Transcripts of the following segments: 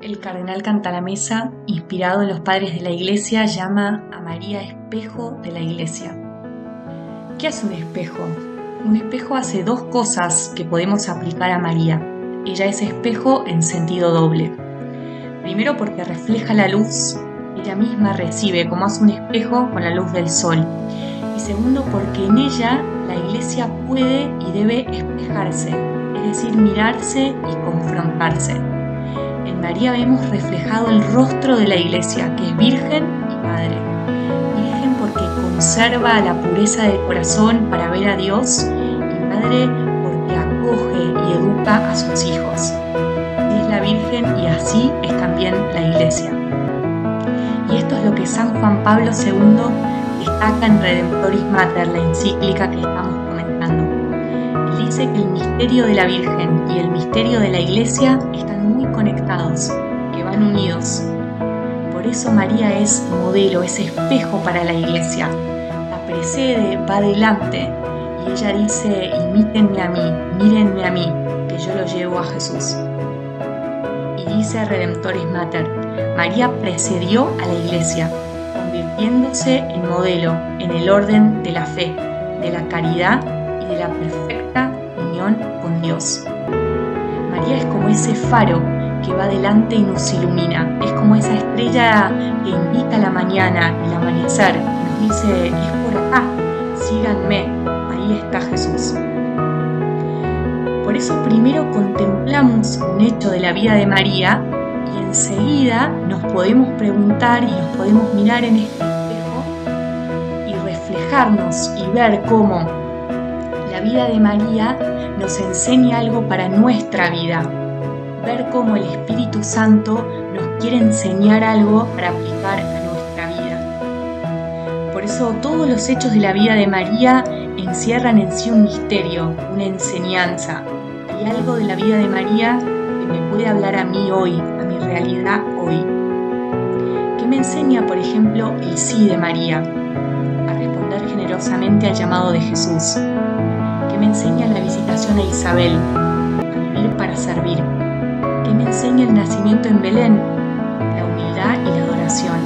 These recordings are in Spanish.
El cardenal Cantalamesa, inspirado en los padres de la Iglesia, llama a María espejo de la Iglesia. ¿Qué hace un espejo? Un espejo hace dos cosas que podemos aplicar a María. Ella es espejo en sentido doble. Primero porque refleja la luz, ella misma recibe como hace un espejo con la luz del sol. Y segundo porque en ella la iglesia puede y debe espejarse, es decir, mirarse y confrontarse. María vemos reflejado el rostro de la iglesia, que es virgen y madre. Virgen porque conserva la pureza del corazón para ver a Dios y madre porque acoge y educa a sus hijos. Es la Virgen y así es también la iglesia. Y esto es lo que San Juan Pablo II destaca en Redemptoris Mater, la encíclica que que el misterio de la Virgen y el misterio de la Iglesia están muy conectados, que van unidos. Por eso María es modelo, es espejo para la Iglesia. La precede, va adelante y ella dice, imítenme a mí, mírenme a mí, que yo lo llevo a Jesús. Y dice Redemptoris Mater, María precedió a la Iglesia convirtiéndose en modelo en el orden de la fe, de la caridad y de la perfecta con Dios. María es como ese faro que va adelante y nos ilumina, es como esa estrella que indica la mañana, el amanecer, y nos dice, es por acá, síganme, ahí está Jesús. Por eso primero contemplamos un hecho de la vida de María y enseguida nos podemos preguntar y nos podemos mirar en este espejo y reflejarnos y ver cómo la vida de María nos enseña algo para nuestra vida, ver cómo el Espíritu Santo nos quiere enseñar algo para aplicar a nuestra vida. Por eso todos los hechos de la vida de María encierran en sí un misterio, una enseñanza. Hay algo de la vida de María que me puede hablar a mí hoy, realidad hoy. ¿Qué me enseña, por ejemplo, el sí de María a responder generosamente al llamado de Jesús? ¿Qué me enseña la visitación a Isabel a vivir para servir? ¿Qué me enseña el nacimiento en Belén? La humildad y la adoración.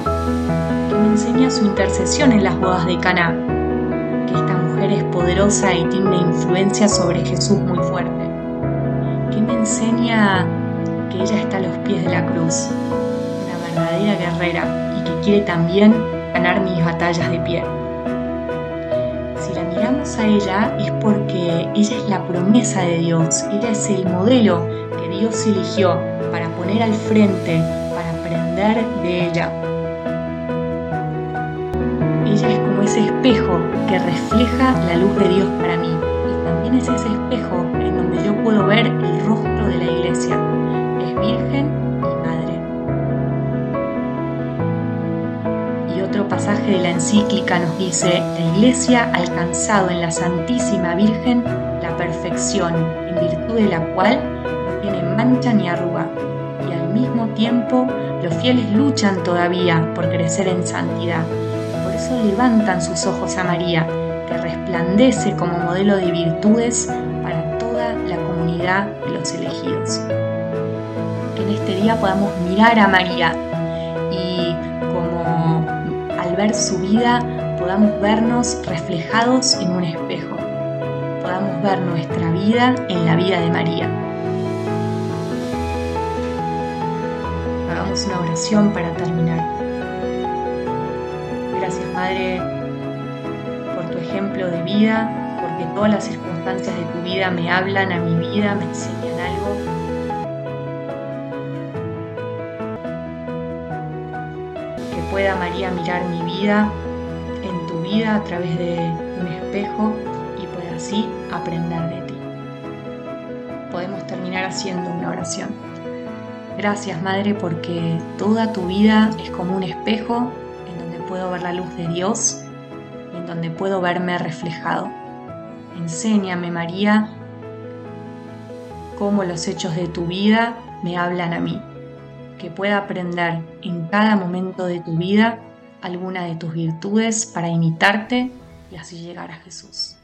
¿Qué me enseña su intercesión en las bodas de Caná? Que esta mujer es poderosa y tiene una influencia sobre Jesús muy fuerte. ¿Qué me enseña que ella está a los pies de la cruz, una verdadera guerrera y que quiere también ganar mis batallas de pie. Si la a ella es porque ella es la promesa de Dios, ella es el modelo que Dios eligió para poner al frente, para aprender de ella. Ella es como ese espejo que refleja la luz de Dios para mí. Y también es ese espejo en donde yo puedo ver el rostro de la iglesia encíclica nos dice, la Iglesia ha alcanzado en la Santísima Virgen la perfección, en virtud de la cual no tiene mancha ni arruga, y al mismo tiempo los fieles luchan todavía por crecer en santidad. Por eso levantan sus ojos a María, que resplandece como modelo de virtudes para toda la comunidad de los elegidos en este día podamos mirar a María y su vida podamos vernos reflejados en un espejo, podamos ver nuestra vida en la vida de María. Hagamos una oración para terminar. Gracias Madre por tu ejemplo de vida, porque todas las circunstancias de tu vida me hablan a mi vida, me enseñan algo pueda María mirar mi vida en tu vida a través de un espejo y pueda así aprender de ti. Podemos terminar haciendo una oración. Gracias Madre porque toda tu vida es como un espejo en donde puedo ver la luz de Dios y en donde puedo verme reflejado. Enséñame María cómo los hechos de tu vida me hablan a mí que pueda aprender en cada momento de tu vida alguna de tus virtudes para imitarte y así llegar a Jesús.